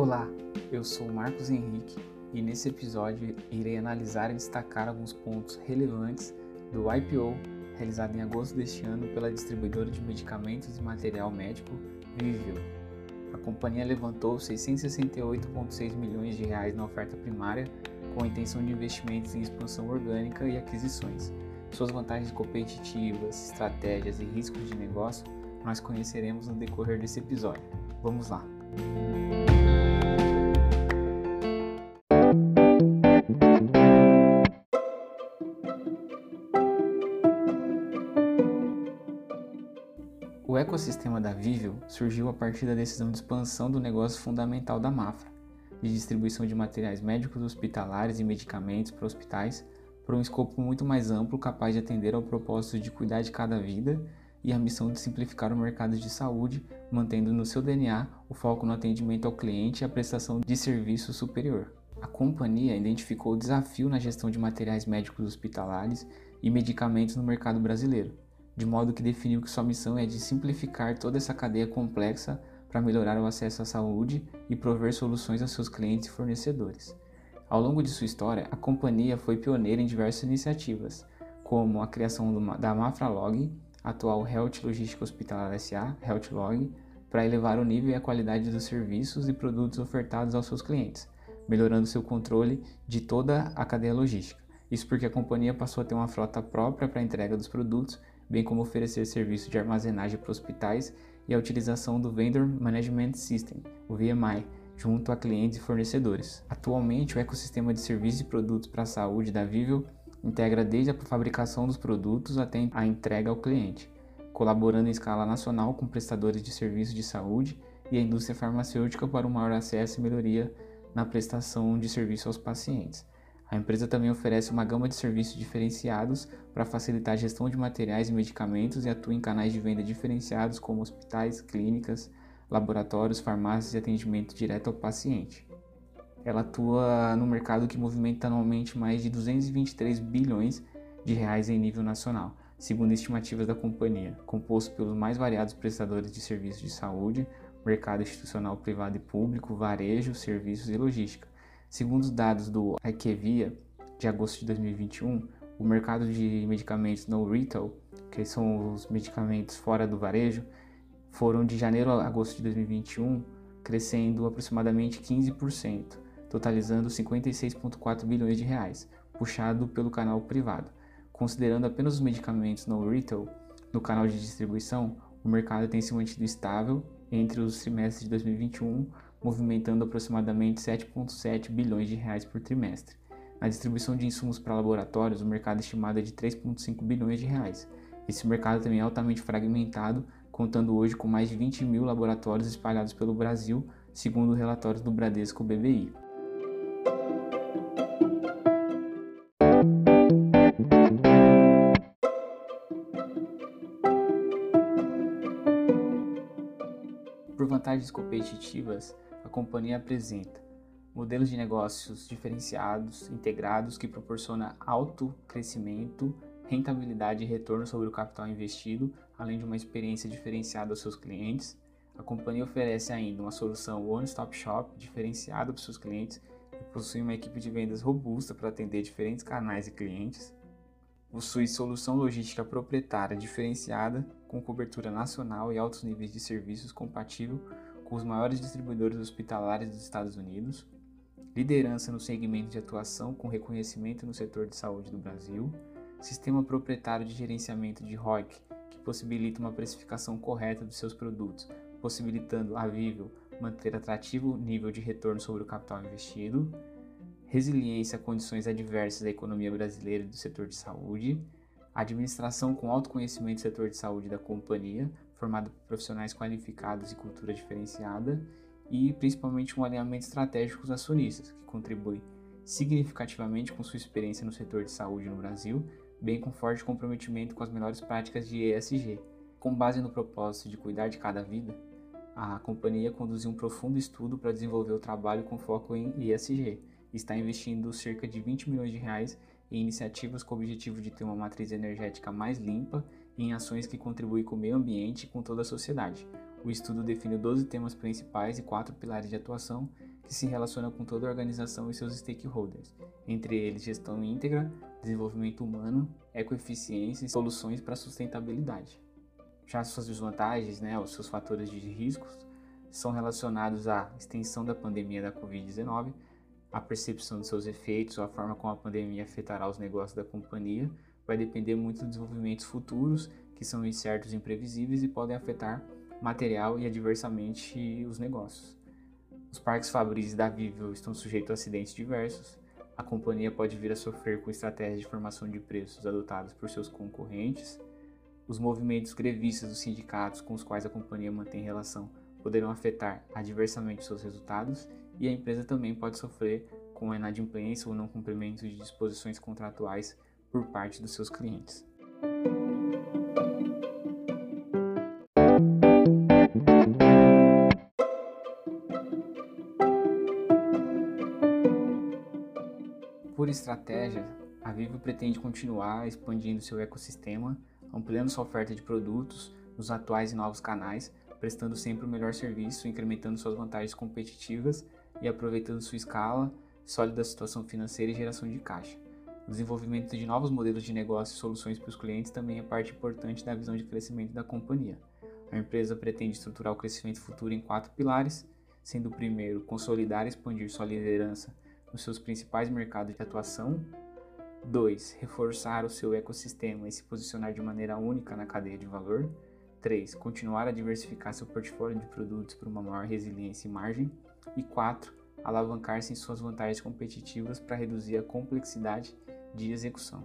Olá, eu sou Marcos Henrique e nesse episódio irei analisar e destacar alguns pontos relevantes do IPO realizado em agosto deste ano pela distribuidora de medicamentos e material médico Vivio. A companhia levantou 668,6 milhões de reais na oferta primária com a intenção de investimentos em expansão orgânica e aquisições. Suas vantagens competitivas, estratégias e riscos de negócio nós conheceremos no decorrer desse episódio. Vamos lá! Ecossistema da Vivio surgiu a partir da decisão de expansão do negócio fundamental da Mafra, de distribuição de materiais médicos hospitalares e medicamentos para hospitais, por um escopo muito mais amplo capaz de atender ao propósito de cuidar de cada vida e a missão de simplificar o mercado de saúde, mantendo no seu DNA o foco no atendimento ao cliente e a prestação de serviço superior. A companhia identificou o desafio na gestão de materiais médicos hospitalares e medicamentos no mercado brasileiro, de modo que definiu que sua missão é de simplificar toda essa cadeia complexa para melhorar o acesso à saúde e prover soluções a seus clientes e fornecedores. Ao longo de sua história, a companhia foi pioneira em diversas iniciativas, como a criação da Mafralog, atual Health Logística Hospitalar SA, HealthLog, para elevar o nível e a qualidade dos serviços e produtos ofertados aos seus clientes, melhorando seu controle de toda a cadeia logística. Isso porque a companhia passou a ter uma frota própria para entrega dos produtos, bem como oferecer serviço de armazenagem para hospitais e a utilização do Vendor Management System, o VMI, junto a clientes e fornecedores. Atualmente, o ecossistema de serviços e produtos para a saúde da Vivel integra desde a fabricação dos produtos até a entrega ao cliente, colaborando em escala nacional com prestadores de serviços de saúde e a indústria farmacêutica para um maior acesso e melhoria na prestação de serviço aos pacientes. A empresa também oferece uma gama de serviços diferenciados para facilitar a gestão de materiais e medicamentos e atua em canais de venda diferenciados como hospitais, clínicas, laboratórios, farmácias e atendimento direto ao paciente. Ela atua no mercado que movimenta anualmente mais de 223 bilhões de reais em nível nacional, segundo estimativas da companhia, composto pelos mais variados prestadores de serviços de saúde, mercado institucional privado e público, varejo, serviços e logística. Segundo os dados do IQVIA, de agosto de 2021, o mercado de medicamentos no retail, que são os medicamentos fora do varejo, foram de janeiro a agosto de 2021 crescendo aproximadamente 15%, totalizando 56,4 bilhões de reais, puxado pelo canal privado. Considerando apenas os medicamentos no retail, no canal de distribuição, o mercado tem se mantido estável entre os trimestres de 2021, movimentando aproximadamente 7,7 bilhões de reais por trimestre. Na distribuição de insumos para laboratórios, o mercado estimado é de 3,5 bilhões de reais. Esse mercado também é altamente fragmentado, contando hoje com mais de 20 mil laboratórios espalhados pelo Brasil, segundo relatórios do Bradesco BBI. Por vantagens competitivas, a companhia apresenta modelos de negócios diferenciados, integrados, que proporciona alto crescimento, rentabilidade e retorno sobre o capital investido, além de uma experiência diferenciada aos seus clientes. A companhia oferece ainda uma solução one-stop shop diferenciada para os seus clientes e possui uma equipe de vendas robusta para atender diferentes canais e clientes. Possui solução logística proprietária diferenciada, com cobertura nacional e altos níveis de serviços compatível com os maiores distribuidores hospitalares dos Estados Unidos, liderança no segmento de atuação com reconhecimento no setor de saúde do Brasil, sistema proprietário de gerenciamento de ROIC, que possibilita uma precificação correta dos seus produtos, possibilitando a Vivo manter atrativo nível de retorno sobre o capital investido, resiliência a condições adversas da economia brasileira e do setor de saúde, administração com alto conhecimento do setor de saúde da companhia, formada por profissionais qualificados e cultura diferenciada, e principalmente um alinhamento estratégico com os acionistas, que contribui significativamente com sua experiência no setor de saúde no Brasil, bem com forte comprometimento com as melhores práticas de ESG. Com base no propósito de cuidar de cada vida, a companhia conduziu um profundo estudo para desenvolver o trabalho com foco em ESG e está investindo cerca de 20 milhões de reais em iniciativas com o objetivo de ter uma matriz energética mais limpa em ações que contribuem com o meio ambiente e com toda a sociedade. o estudo define 12 temas principais e quatro pilares de atuação que se relacionam com toda a organização e seus stakeholders, entre eles gestão íntegra, desenvolvimento humano, ecoeficiência e soluções para sustentabilidade. Já suas desvantagens, né, os seus fatores de riscos, são relacionados à extensão da pandemia da Covid-19, a percepção de seus efeitos a forma como a pandemia afetará os negócios da companhia vai depender muito dos desenvolvimentos futuros, que são incertos e imprevisíveis e podem afetar material e adversamente os negócios. Os parques fabris da Vivo estão sujeitos a acidentes diversos. A companhia pode vir a sofrer com estratégias de formação de preços adotadas por seus concorrentes. Os movimentos grevistas dos sindicatos com os quais a companhia mantém relação poderão afetar adversamente seus resultados e a empresa também pode sofrer com a inadimplência ou não cumprimento de disposições contratuais por parte dos seus clientes. Por estratégia, a Vivo pretende continuar expandindo seu ecossistema, ampliando sua oferta de produtos nos atuais e novos canais, prestando sempre o melhor serviço, incrementando suas vantagens competitivas e aproveitando sua escala, sólida situação financeira e geração de caixa. O desenvolvimento de novos modelos de negócio e soluções para os clientes também é parte importante da visão de crescimento da companhia. A empresa pretende estruturar o crescimento futuro em quatro pilares, sendo o primeiro consolidar e expandir sua liderança nos seus principais mercados de atuação. 2. Reforçar o seu ecossistema e se posicionar de maneira única na cadeia de valor. 3. Continuar a diversificar seu portfólio de produtos para uma maior resiliência e margem. E 4. Alavancar-se em suas vantagens competitivas para reduzir a complexidade de execução.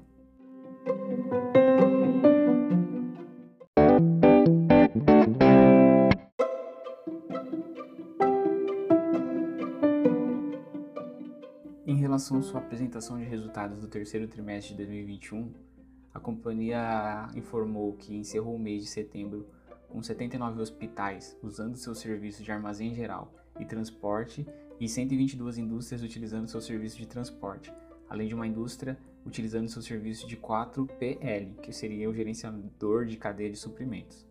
Em relação à sua apresentação de resultados do terceiro trimestre de 2021, a companhia informou que encerrou o mês de setembro com 79 hospitais usando seu serviço de armazém geral e transporte e 122 indústrias utilizando seu serviço de transporte, além de uma indústria utilizando seu serviço de 4PL, que seria o gerenciador de cadeia de suprimentos,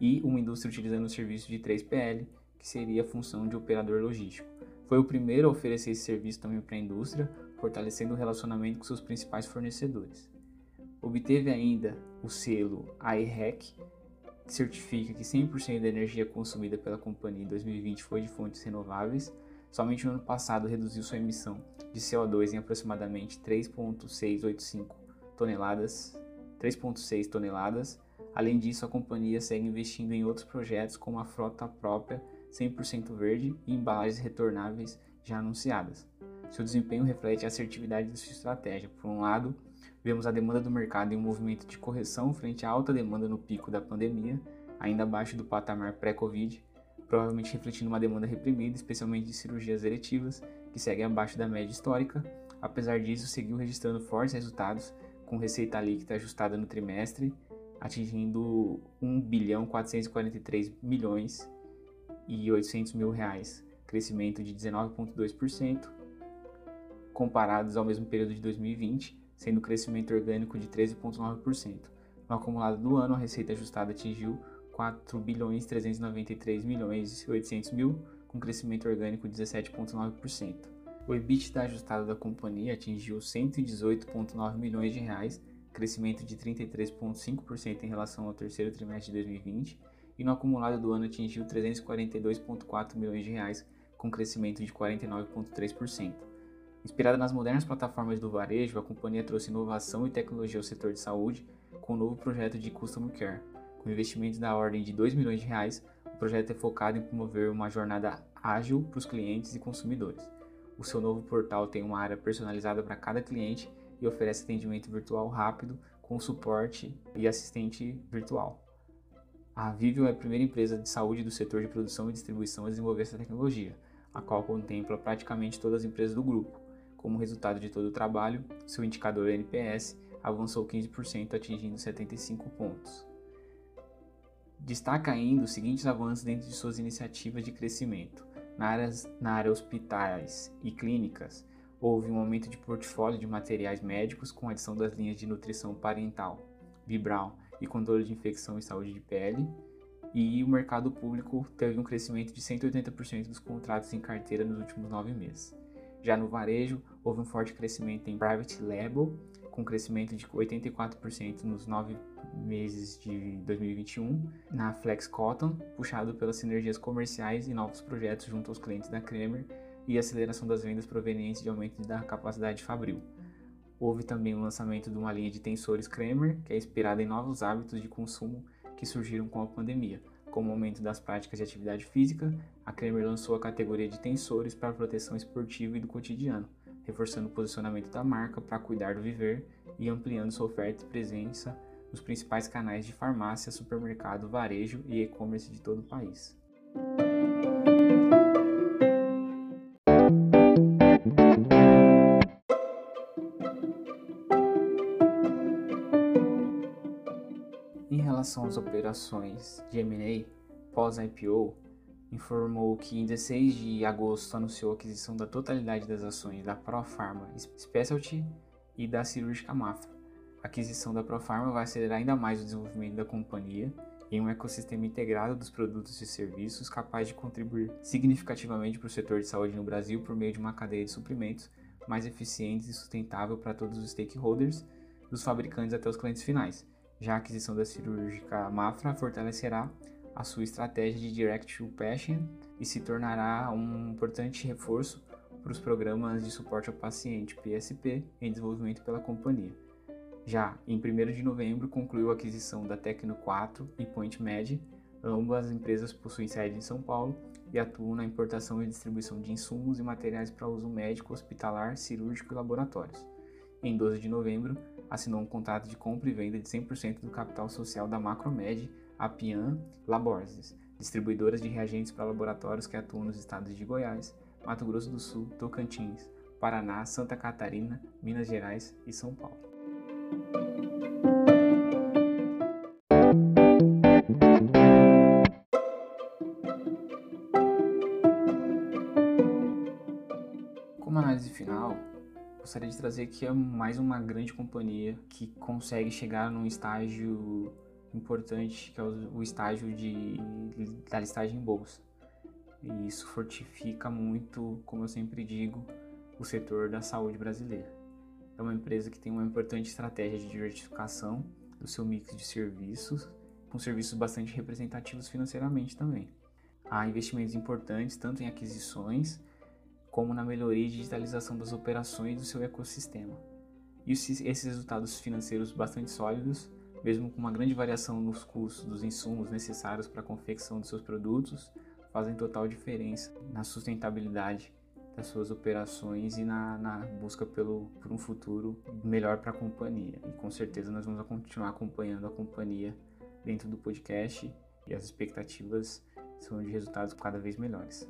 e uma indústria utilizando o serviço de 3PL, que seria a função de operador logístico. Foi o primeiro a oferecer esse serviço também para a indústria, fortalecendo o relacionamento com seus principais fornecedores. Obteve ainda o selo AEREC, que certifica que 100% da energia consumida pela companhia em 2020 foi de fontes renováveis, Somente no ano passado reduziu sua emissão de CO2 em aproximadamente 3,685 toneladas, 3,6 toneladas. Além disso, a companhia segue investindo em outros projetos como a frota própria 100% verde e embalagens retornáveis já anunciadas. Seu desempenho reflete a assertividade de sua estratégia. Por um lado, vemos a demanda do mercado em um movimento de correção frente à alta demanda no pico da pandemia, ainda abaixo do patamar pré-Covid, provavelmente refletindo uma demanda reprimida, especialmente de cirurgias eletivas, que segue abaixo da média histórica. Apesar disso, seguiu registrando fortes resultados, com receita líquida ajustada no trimestre, atingindo 1 bilhão 443 milhões e 800 mil reais, crescimento de 19,2%, comparados ao mesmo período de 2020, sendo crescimento orgânico de 13,9%. No acumulado do ano, a receita ajustada atingiu 4 bilhões 393 milhões e 800 mil, com crescimento orgânico de 17,9%. O EBITDA ajustado da companhia atingiu 118,9 milhões de reais, crescimento de 33,5% em relação ao terceiro trimestre de 2020, e no acumulado do ano atingiu 342,4 milhões de reais, com crescimento de 49,3%. Inspirada nas modernas plataformas do varejo, a companhia trouxe inovação e tecnologia ao setor de saúde com o um novo projeto de Customer Care, com investimentos da ordem de 2 milhões de reais, o projeto é focado em promover uma jornada ágil para os clientes e consumidores. O seu novo portal tem uma área personalizada para cada cliente e oferece atendimento virtual rápido com suporte e assistente virtual. A Vivio é a primeira empresa de saúde do setor de produção e distribuição a desenvolver essa tecnologia, a qual contempla praticamente todas as empresas do grupo. Como resultado de todo o trabalho, seu indicador NPS avançou 15%, atingindo 75 pontos. Destaca ainda os seguintes avanços dentro de suas iniciativas de crescimento. Na área, na área hospitais e clínicas, houve um aumento de portfólio de materiais médicos com adição das linhas de nutrição parental, Vibral e controle de infecção e saúde de pele. e o mercado público teve um crescimento de 180% dos contratos em carteira nos últimos nove meses. Já no varejo, houve um forte crescimento em private label, com crescimento de 84% nos nove meses de 2021, na Flex Cotton, puxado pelas sinergias comerciais e novos projetos junto aos clientes da Kremer e aceleração das vendas provenientes de aumento da capacidade fabril. Houve também o lançamento de uma linha de tensores Kremer, que é inspirada em novos hábitos de consumo que surgiram com a pandemia, como o aumento das práticas de atividade física, a Kremer lançou a categoria de tensores para proteção esportiva e do cotidiano, reforçando o posicionamento da marca para cuidar do viver e ampliando sua oferta e presença nos principais canais de farmácia, supermercado, varejo e e-commerce de todo o país. Em relação às operações de M&A pós-IPO, informou que em 16 de agosto anunciou a aquisição da totalidade das ações da Profarma Specialty e da Cirúrgica Mafra. A aquisição da Profarma vai acelerar ainda mais o desenvolvimento da companhia em um ecossistema integrado dos produtos e serviços capaz de contribuir significativamente para o setor de saúde no Brasil por meio de uma cadeia de suprimentos mais eficiente e sustentável para todos os stakeholders, dos fabricantes até os clientes finais. Já a aquisição da cirúrgica Mafra fortalecerá a sua estratégia de Direct to Patient e se tornará um importante reforço para os programas de suporte ao paciente PSP em desenvolvimento pela companhia. Já em 1 de novembro concluiu a aquisição da Tecno 4 e Point Med, ambas as empresas possuem sede em São Paulo e atuam na importação e distribuição de insumos e materiais para uso médico, hospitalar, cirúrgico e laboratórios. Em 12 de novembro, assinou um contrato de compra e venda de 100% do capital social da Macromed a Pian Laborses, distribuidoras de reagentes para laboratórios que atuam nos estados de Goiás, Mato Grosso do Sul, Tocantins, Paraná, Santa Catarina, Minas Gerais e São Paulo. Como análise final, gostaria de trazer é mais uma grande companhia que consegue chegar num estágio importante, que é o, estágio de, da listagem em bolsa. E isso fortifica muito, como eu sempre digo, o setor da saúde brasileira. É uma empresa que tem uma importante estratégia de diversificação do seu mix de serviços, com serviços bastante representativos financeiramente também. Há investimentos importantes tanto em aquisições como na melhoria e digitalização das operações do seu ecossistema. E esses resultados financeiros bastante sólidos mesmo com uma grande variação nos custos dos insumos necessários para a confecção de seus produtos, fazem total diferença na sustentabilidade das suas operações e na, na busca pelo, por um futuro melhor para a companhia. E com certeza nós vamos continuar acompanhando a companhia dentro do podcast e as expectativas são de resultados cada vez melhores.